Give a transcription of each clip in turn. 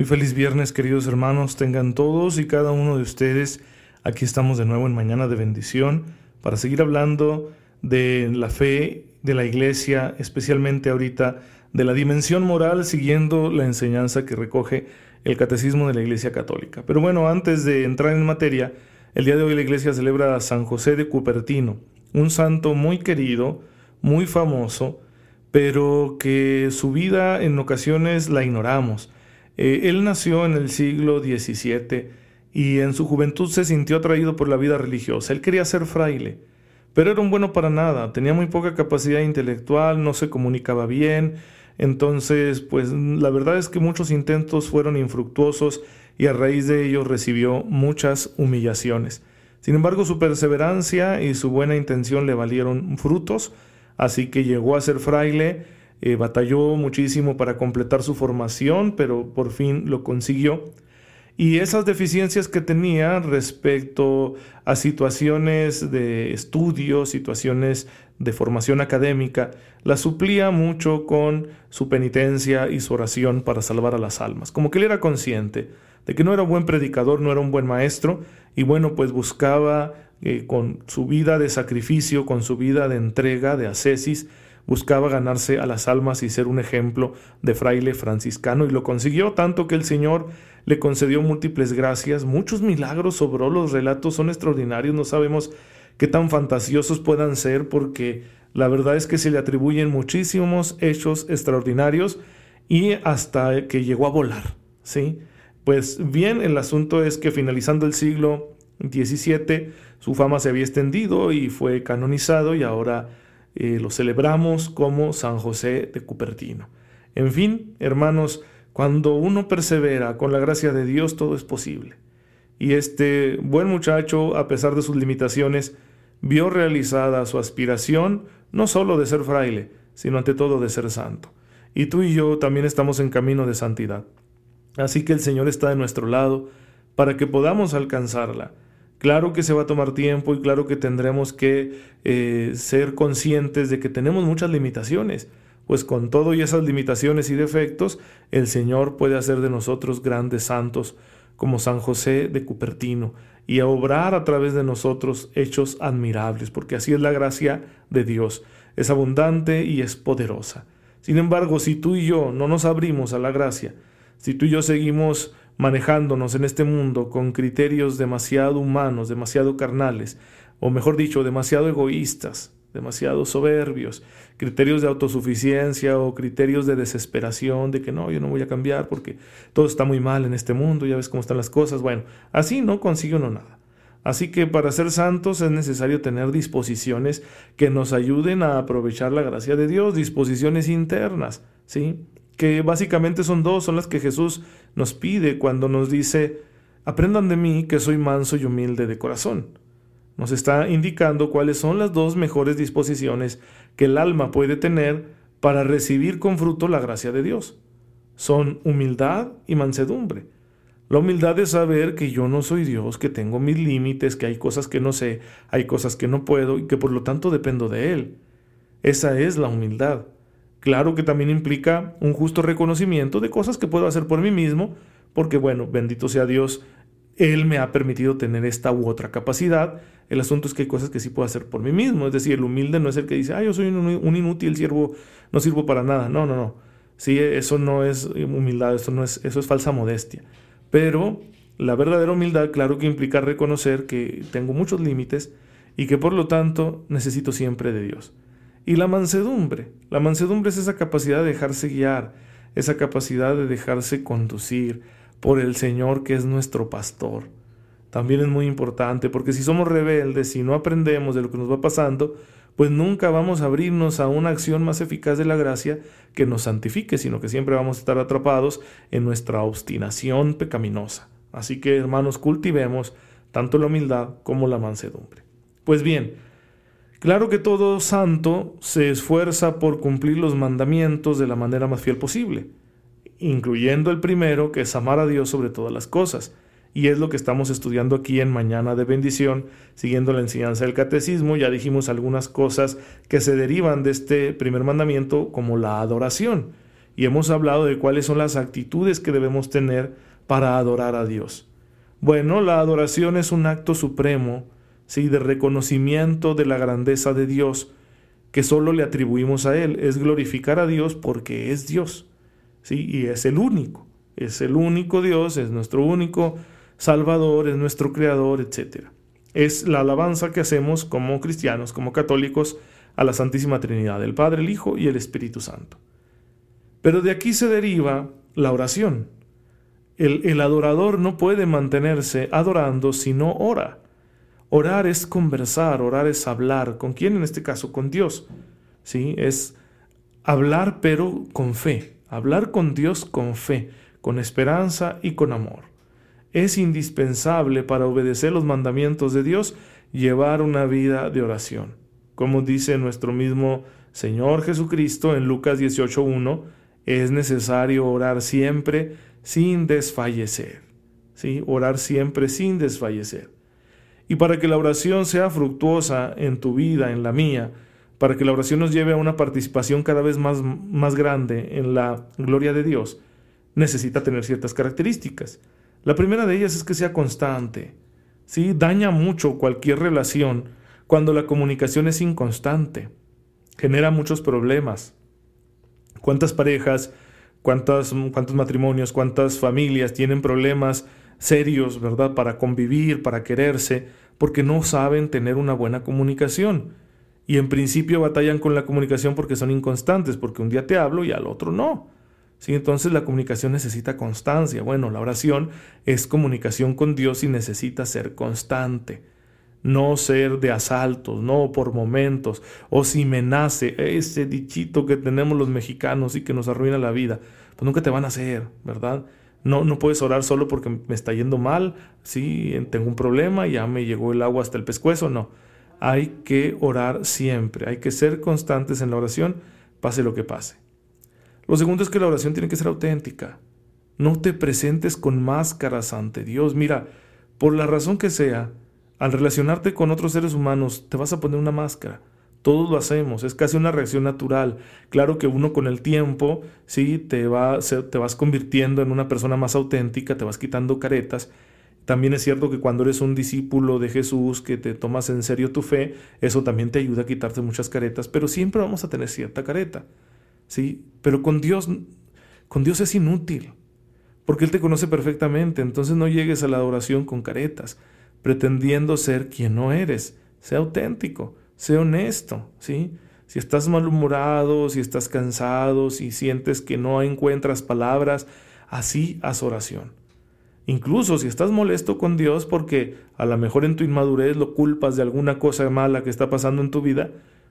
Muy feliz viernes, queridos hermanos, tengan todos y cada uno de ustedes. Aquí estamos de nuevo en Mañana de Bendición para seguir hablando de la fe de la iglesia, especialmente ahorita de la dimensión moral, siguiendo la enseñanza que recoge el Catecismo de la Iglesia Católica. Pero bueno, antes de entrar en materia, el día de hoy la iglesia celebra a San José de Cupertino, un santo muy querido, muy famoso, pero que su vida en ocasiones la ignoramos eh, él nació en el siglo XVII y en su juventud se sintió atraído por la vida religiosa. Él quería ser fraile, pero era un bueno para nada, tenía muy poca capacidad intelectual, no se comunicaba bien, entonces pues la verdad es que muchos intentos fueron infructuosos y a raíz de ello recibió muchas humillaciones. Sin embargo, su perseverancia y su buena intención le valieron frutos, así que llegó a ser fraile, eh, batalló muchísimo para completar su formación, pero por fin lo consiguió. Y esas deficiencias que tenía respecto a situaciones de estudio, situaciones de formación académica, las suplía mucho con su penitencia y su oración para salvar a las almas. Como que él era consciente de que no era un buen predicador, no era un buen maestro, y bueno, pues buscaba eh, con su vida de sacrificio, con su vida de entrega, de ascesis, buscaba ganarse a las almas y ser un ejemplo de fraile franciscano y lo consiguió tanto que el Señor le concedió múltiples gracias, muchos milagros sobró, los relatos son extraordinarios, no sabemos qué tan fantasiosos puedan ser porque la verdad es que se le atribuyen muchísimos hechos extraordinarios y hasta que llegó a volar, ¿sí? Pues bien, el asunto es que finalizando el siglo XVII, su fama se había extendido y fue canonizado y ahora eh, lo celebramos como San José de Cupertino. En fin, hermanos, cuando uno persevera con la gracia de Dios, todo es posible. Y este buen muchacho, a pesar de sus limitaciones, vio realizada su aspiración no solo de ser fraile, sino ante todo de ser santo. Y tú y yo también estamos en camino de santidad. Así que el Señor está de nuestro lado para que podamos alcanzarla Claro que se va a tomar tiempo y claro que tendremos que eh, ser conscientes de que tenemos muchas limitaciones, pues con todo y esas limitaciones y defectos, el Señor puede hacer de nosotros grandes santos, como San José de Cupertino, y a obrar a través de nosotros hechos admirables, porque así es la gracia de Dios, es abundante y es poderosa. Sin embargo, si tú y yo no nos abrimos a la gracia, si tú y yo seguimos manejándonos en este mundo con criterios demasiado humanos, demasiado carnales, o mejor dicho, demasiado egoístas, demasiado soberbios, criterios de autosuficiencia o criterios de desesperación, de que no, yo no voy a cambiar porque todo está muy mal en este mundo, ya ves cómo están las cosas. Bueno, así no consigue uno nada. Así que para ser santos es necesario tener disposiciones que nos ayuden a aprovechar la gracia de Dios, disposiciones internas, ¿sí? Que básicamente son dos, son las que Jesús nos pide cuando nos dice, aprendan de mí que soy manso y humilde de corazón. Nos está indicando cuáles son las dos mejores disposiciones que el alma puede tener para recibir con fruto la gracia de Dios. Son humildad y mansedumbre. La humildad es saber que yo no soy Dios, que tengo mis límites, que hay cosas que no sé, hay cosas que no puedo y que por lo tanto dependo de Él. Esa es la humildad. Claro que también implica un justo reconocimiento de cosas que puedo hacer por mí mismo, porque bueno, bendito sea Dios, Él me ha permitido tener esta u otra capacidad. El asunto es que hay cosas que sí puedo hacer por mí mismo. Es decir, el humilde no es el que dice, ah, yo soy un, inútil siervo, no sirvo para nada. No, no, no. Sí, eso no es humildad, eso, no es, eso es falsa modestia. Pero la verdadera humildad, claro que implica reconocer que tengo muchos límites y que por lo tanto necesito siempre de Dios. Y la mansedumbre. La mansedumbre es esa capacidad de dejarse guiar, esa capacidad de dejarse conducir por el Señor que es nuestro pastor. También es muy importante porque si somos rebeldes, si no aprendemos de lo que nos va pasando, pues nunca vamos a abrirnos a una acción más eficaz de la gracia que nos santifique, sino que siempre vamos a estar atrapados en nuestra obstinación pecaminosa. Así que, hermanos, cultivemos tanto la humildad como la mansedumbre. Pues bien, claro que todo santo se esfuerza por cumplir los mandamientos de la manera más fiel posible, incluyendo el primero, que es amar a Dios sobre todas las cosas. Y es lo que estamos estudiando aquí en Mañana de Bendición, siguiendo la enseñanza del catecismo. Ya dijimos algunas cosas que se derivan de este primer mandamiento, como la adoración. Y hemos hablado de cuáles son las actitudes que debemos tener para adorar a Dios. Bueno, la adoración es un acto supremo, sí, de reconocimiento de la grandeza de Dios, que solo le atribuimos a Él. Es glorificar a Dios porque es Dios, sí, y es el único. Es el único Dios, es nuestro único Salvador, es nuestro Creador, etc. Es la alabanza que hacemos como cristianos, como católicos, a la Santísima Trinidad, el Padre, el Hijo y el Espíritu Santo. Pero de aquí se deriva la oración. El, el adorador no puede mantenerse adorando si no ora. Orar es conversar, orar es hablar. ¿Con quién en este caso? Con Dios. ¿Sí? Es hablar pero con fe. Hablar con Dios con fe, con esperanza y con amor es indispensable para obedecer los mandamientos de Dios llevar una vida de oración. Como dice nuestro mismo Señor Jesucristo en Lucas 18.1, es necesario orar siempre sin desfallecer. ¿Sí? Orar siempre sin desfallecer. Y para que la oración sea fructuosa en tu vida, en la mía, para que la oración nos lleve a una participación cada vez más, más grande en la gloria de Dios, necesita tener ciertas características. La primera de ellas es que sea constante. ¿sí? Daña mucho cualquier relación cuando la comunicación es inconstante. Genera muchos problemas. ¿Cuántas parejas, cuántos matrimonios, cuántas familias tienen problemas serios, ¿verdad? Para convivir, para quererse, porque no saben tener una buena comunicación. Y en principio batallan con la comunicación porque son inconstantes, porque un día te hablo y al otro no. ¿sí? Entonces la comunicación necesita constancia. Bueno, la oración es comunicación con Dios y necesita ser constante. No ser de asaltos, no por momentos, o si me nace ese dichito que tenemos los mexicanos y que nos arruina la vida, pues nunca te van a hacer, ¿verdad? No, no puedes orar solo porque me está yendo mal, sí, tengo un problema, ya me llegó el agua hasta el pescuezo, no. Hay que orar siempre, hay que ser constantes en la oración, pase lo que pase. Lo segundo es que la oración tiene que ser auténtica. No te presentes con máscaras ante Dios. Mira, por la razón que sea, al relacionarte con otros seres humanos, te vas a poner una máscara. Todos lo hacemos, es casi una reacción natural. Claro que uno con el tiempo, sí, te, va, te vas convirtiendo en una persona más auténtica, te vas quitando caretas. También es cierto que cuando eres un discípulo de Jesús, que te tomas en serio tu fe, eso también te ayuda a quitarte muchas caretas, pero siempre vamos a tener cierta careta. ¿sí? Pero con Dios, con Dios es inútil, porque Él te conoce perfectamente, entonces no llegues a la adoración con caretas, pretendiendo ser quien no eres. Sea auténtico, sea honesto, ¿sí? Si estás malhumorado, si estás cansado, si sientes que no encuentras palabras, así haz oración. Incluso si estás molesto con Dios porque a lo mejor en tu inmadurez lo culpas de alguna cosa mala que está pasando en tu vida,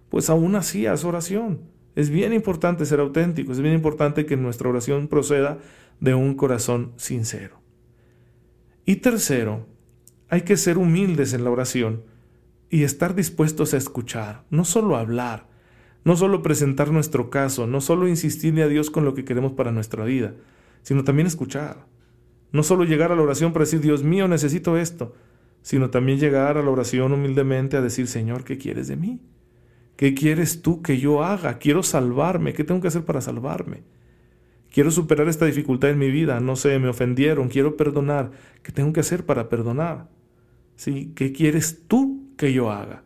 pues aún así haz oración. Es bien importante ser auténtico, es bien importante que nuestra oración proceda de un corazón sincero. Y tercero, hay que ser humildes en la oración y estar dispuestos a escuchar, no solo hablar, no solo presentar nuestro caso, no solo insistirle a Dios con lo que queremos para nuestra vida, sino también escuchar. No solo llegar a la oración para decir, Dios mío, necesito esto, sino también llegar a la oración humildemente a decir, Señor, ¿qué quieres de mí? ¿Qué quieres tú que yo haga? Quiero salvarme. ¿Qué tengo que hacer para salvarme? Quiero superar esta dificultad en mi vida. No sé, me ofendieron. Quiero perdonar. ¿Qué tengo que hacer para perdonar? ¿Sí? ¿Qué quieres tú que yo haga?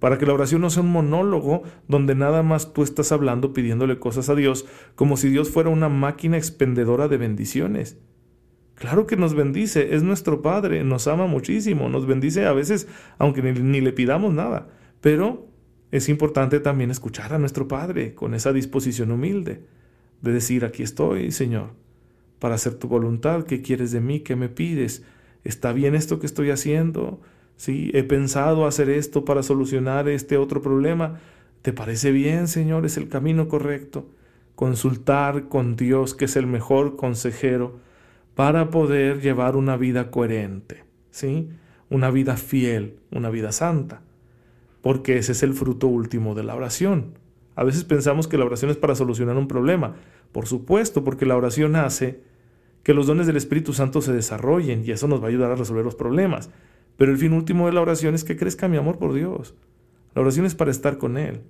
Para que la oración no sea un monólogo donde nada más tú estás hablando pidiéndole cosas a Dios como si Dios fuera una máquina expendedora de bendiciones. Claro que nos bendice, es nuestro Padre, nos ama muchísimo, nos bendice a veces aunque ni, le pidamos nada, pero es importante también escuchar a nuestro Padre con esa disposición humilde de decir, aquí estoy, Señor, para hacer tu voluntad, ¿qué quieres de mí? ¿Qué me pides? ¿Está bien esto que estoy haciendo? ¿Sí? He pensado hacer esto para solucionar este otro problema. ¿Te parece bien, Señor? Es el camino correcto. Consultar con Dios, que es el mejor consejero, para poder llevar una vida coherente, ¿sí? Una vida fiel, una vida santa. Porque ese es el fruto último de la oración. A veces pensamos que la oración es para solucionar un problema. Por supuesto, porque la oración hace que los dones del Espíritu Santo se desarrollen y eso nos va a ayudar a resolver los problemas. Pero el fin último de la oración es que crezca mi amor por Dios. La oración es para estar con Él,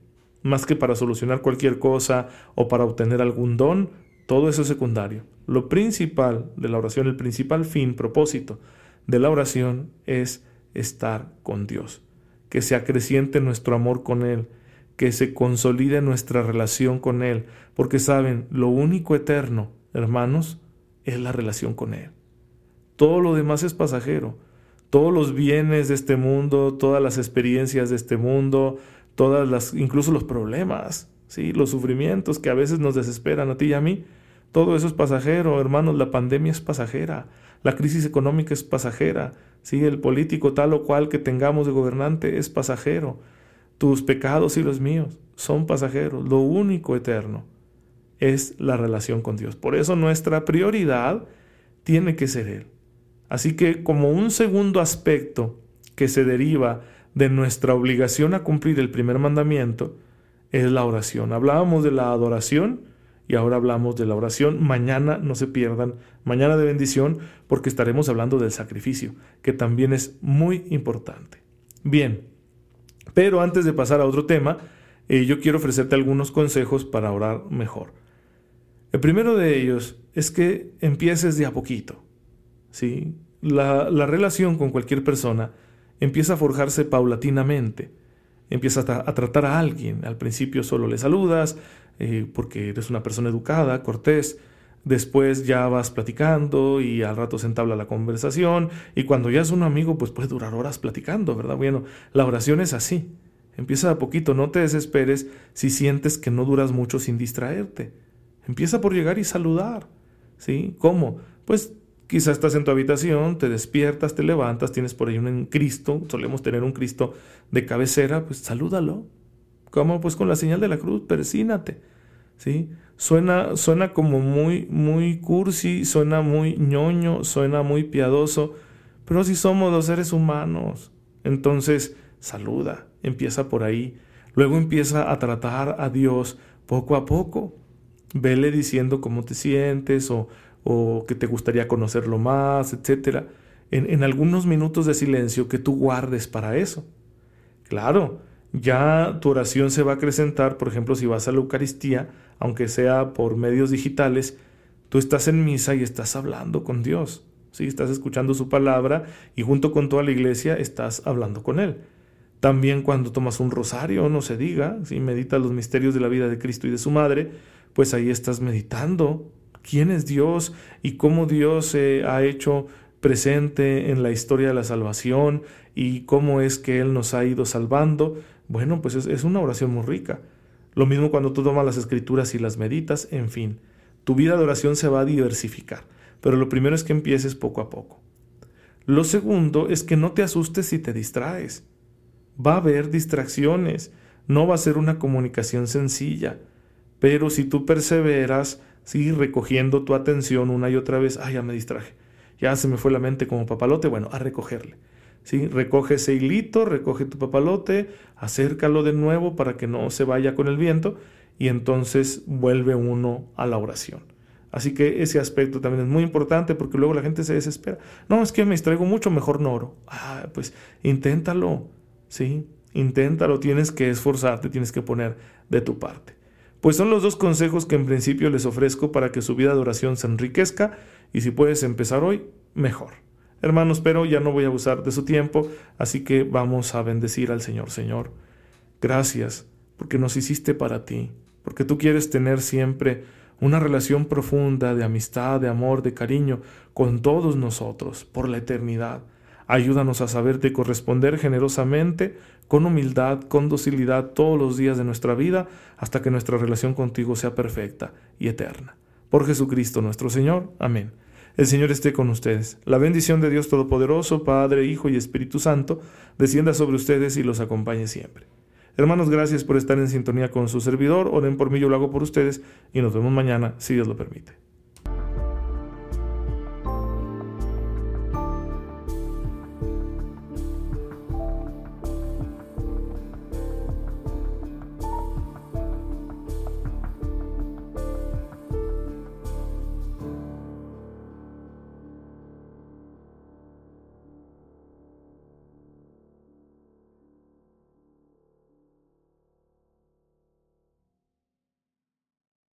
más que para solucionar cualquier cosa o para obtener algún don, todo eso es secundario. Lo principal de la oración, el principal fin, propósito de la oración es estar con Dios, que se acreciente nuestro amor con Él, que se consolide nuestra relación con Él, porque saben, lo único eterno, hermanos, es la relación con Él. Todo lo demás es pasajero todos los bienes de este mundo, todas las experiencias de este mundo, todas las, incluso los problemas, ¿sí? los sufrimientos que a veces nos desesperan a ti y a mí, todo eso es pasajero, hermanos, la pandemia es pasajera, la crisis económica es pasajera, ¿sí? el político tal o cual que tengamos de gobernante es pasajero, tus pecados y los míos son pasajeros, lo único eterno es la relación con Dios. Por eso nuestra prioridad tiene que ser Él. Así que como un segundo aspecto que se deriva de nuestra obligación a cumplir el primer mandamiento es la oración. Hablábamos de la adoración y ahora hablamos de la oración. Mañana no se pierdan, mañana de bendición, porque estaremos hablando del sacrificio, que también es muy importante. Bien, pero antes de pasar a otro tema, eh, yo quiero ofrecerte algunos consejos para orar mejor. El primero de ellos es que empieces de a poquito. ¿Sí? La, relación con cualquier persona empieza a forjarse paulatinamente. Empiezas a, tratar a alguien. Al principio solo le saludas eh, porque eres una persona educada, cortés. Después ya vas platicando y al rato se entabla la conversación. Y cuando ya es un amigo, pues puede durar horas platicando, ¿verdad? Bueno, la oración es así. Empieza a poquito, no te desesperes si sientes que no duras mucho sin distraerte. Empieza por llegar y saludar. ¿Sí? ¿Cómo? Pues Quizás estás en tu habitación, te despiertas, te levantas, tienes por ahí un Cristo, solemos tener un Cristo de cabecera, pues salúdalo. ¿Cómo? Pues con la señal de la cruz, persínate. ¿Sí? Suena, suena como muy, muy cursi, suena muy ñoño, suena muy piadoso, pero si somos dos seres humanos, entonces saluda, empieza por ahí. Luego empieza a tratar a Dios poco a poco. Vele diciendo cómo te sientes o o que te gustaría conocerlo más, etc. En, en algunos minutos de silencio que tú guardes para eso. Claro, ya tu oración se va a acrecentar, por ejemplo, si vas a la Eucaristía, aunque sea por medios digitales, tú estás en misa y estás hablando con Dios. ¿sí? Estás escuchando su palabra y junto con toda la iglesia estás hablando con Él. También cuando tomas un rosario, no se diga, si meditas los misterios de la vida de Cristo y de su Madre, pues ahí estás meditando quién es Dios y cómo Dios se ha hecho presente en la historia de la salvación y cómo es que Él nos ha ido salvando, bueno, pues es, una oración muy rica. Lo mismo cuando tú tomas las escrituras y las meditas, en fin, tu vida de oración se va a diversificar, pero lo primero es que empieces poco a poco. Lo segundo es que no te asustes si te distraes. Va a haber distracciones, no va a ser una comunicación sencilla, pero si tú perseveras, ¿sí? recogiendo tu atención una y otra vez, ay, ya me distraje, ya se me fue la mente como papalote, bueno, a recogerle. ¿sí? Recoge ese hilito, recoge tu papalote, acércalo de nuevo para que no se vaya con el viento y entonces vuelve uno a la oración. Así que ese aspecto también es muy importante porque luego la gente se desespera. No, es que me distraigo mucho, mejor no oro. Ah, pues inténtalo, ¿sí? Inténtalo, tienes que esforzarte, tienes que poner de tu parte. Pues son los dos consejos que en principio les ofrezco para que su vida de oración se enriquezca y si puedes empezar hoy, mejor. Hermanos, pero ya no voy a abusar de su tiempo, así que vamos a bendecir al Señor. Señor, gracias porque nos hiciste para ti, porque tú quieres tener siempre una relación profunda de amistad, de amor, de cariño con todos nosotros por la eternidad. Ayúdanos a saberte corresponder generosamente, con humildad, con docilidad todos los días de nuestra vida, hasta que nuestra relación contigo sea perfecta y eterna. Por Jesucristo nuestro Señor. Amén. El Señor esté con ustedes. La bendición de Dios Todopoderoso, Padre, Hijo y Espíritu Santo, descienda sobre ustedes y los acompañe siempre. Hermanos, gracias por estar en sintonía con su servidor. Oren por mí, yo lo hago por ustedes y nos vemos mañana, si Dios lo permite.